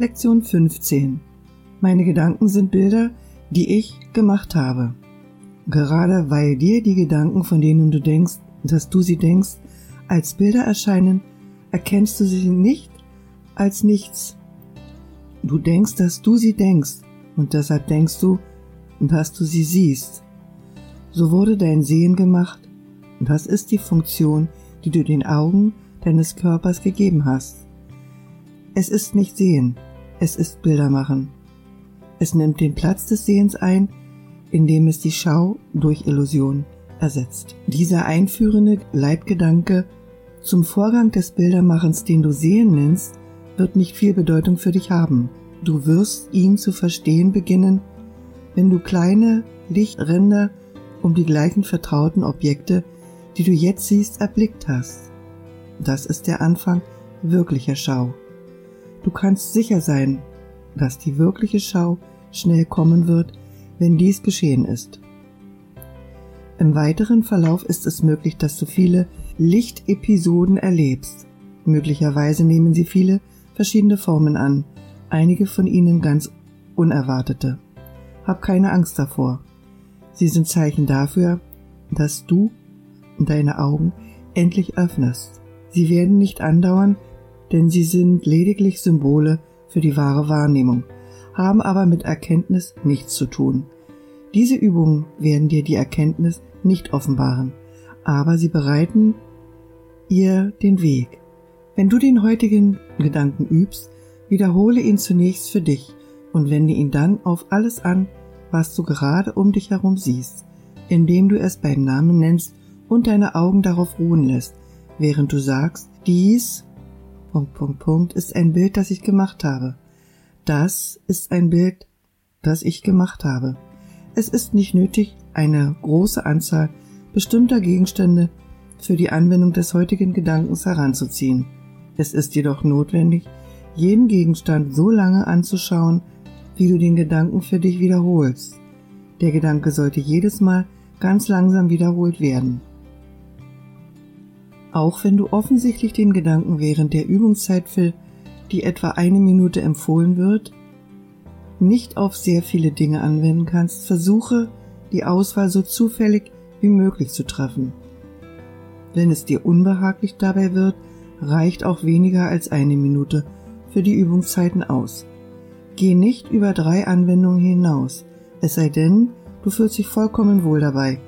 Lektion 15. Meine Gedanken sind Bilder, die ich gemacht habe. Gerade weil dir die Gedanken, von denen du denkst, dass du sie denkst, als Bilder erscheinen, erkennst du sie nicht als nichts. Du denkst, dass du sie denkst, und deshalb denkst du, dass du sie siehst. So wurde dein Sehen gemacht, und das ist die Funktion, die du den Augen deines Körpers gegeben hast. Es ist nicht Sehen, es ist Bilder machen. Es nimmt den Platz des Sehens ein, indem es die Schau durch Illusion ersetzt. Dieser einführende Leitgedanke zum Vorgang des Bildermachens, den du Sehen nennst, wird nicht viel Bedeutung für dich haben. Du wirst ihn zu verstehen beginnen, wenn du kleine Lichtränder um die gleichen vertrauten Objekte, die du jetzt siehst, erblickt hast. Das ist der Anfang wirklicher Schau. Du kannst sicher sein, dass die wirkliche Schau schnell kommen wird, wenn dies geschehen ist. Im weiteren Verlauf ist es möglich, dass du viele Lichtepisoden erlebst. Möglicherweise nehmen sie viele verschiedene Formen an, einige von ihnen ganz unerwartete. Hab keine Angst davor. Sie sind Zeichen dafür, dass du deine Augen endlich öffnest. Sie werden nicht andauern, denn sie sind lediglich Symbole für die wahre Wahrnehmung, haben aber mit Erkenntnis nichts zu tun. Diese Übungen werden dir die Erkenntnis nicht offenbaren, aber sie bereiten ihr den Weg. Wenn du den heutigen Gedanken übst, wiederhole ihn zunächst für dich und wende ihn dann auf alles an, was du gerade um dich herum siehst, indem du es beim Namen nennst und deine Augen darauf ruhen lässt, während du sagst, dies Punkt, Punkt, Punkt ist ein Bild, das ich gemacht habe. Das ist ein Bild, das ich gemacht habe. Es ist nicht nötig, eine große Anzahl bestimmter Gegenstände für die Anwendung des heutigen Gedankens heranzuziehen. Es ist jedoch notwendig, jeden Gegenstand so lange anzuschauen, wie du den Gedanken für dich wiederholst. Der Gedanke sollte jedes Mal ganz langsam wiederholt werden. Auch wenn du offensichtlich den Gedanken während der Übungszeit für die etwa eine Minute empfohlen wird, nicht auf sehr viele Dinge anwenden kannst, versuche die Auswahl so zufällig wie möglich zu treffen. Wenn es dir unbehaglich dabei wird, reicht auch weniger als eine Minute für die Übungszeiten aus. Geh nicht über drei Anwendungen hinaus, es sei denn, du fühlst dich vollkommen wohl dabei,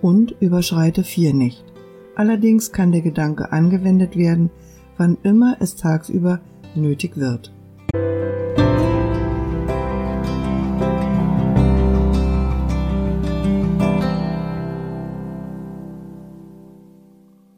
und überschreite vier nicht. Allerdings kann der Gedanke angewendet werden, wann immer es tagsüber nötig wird.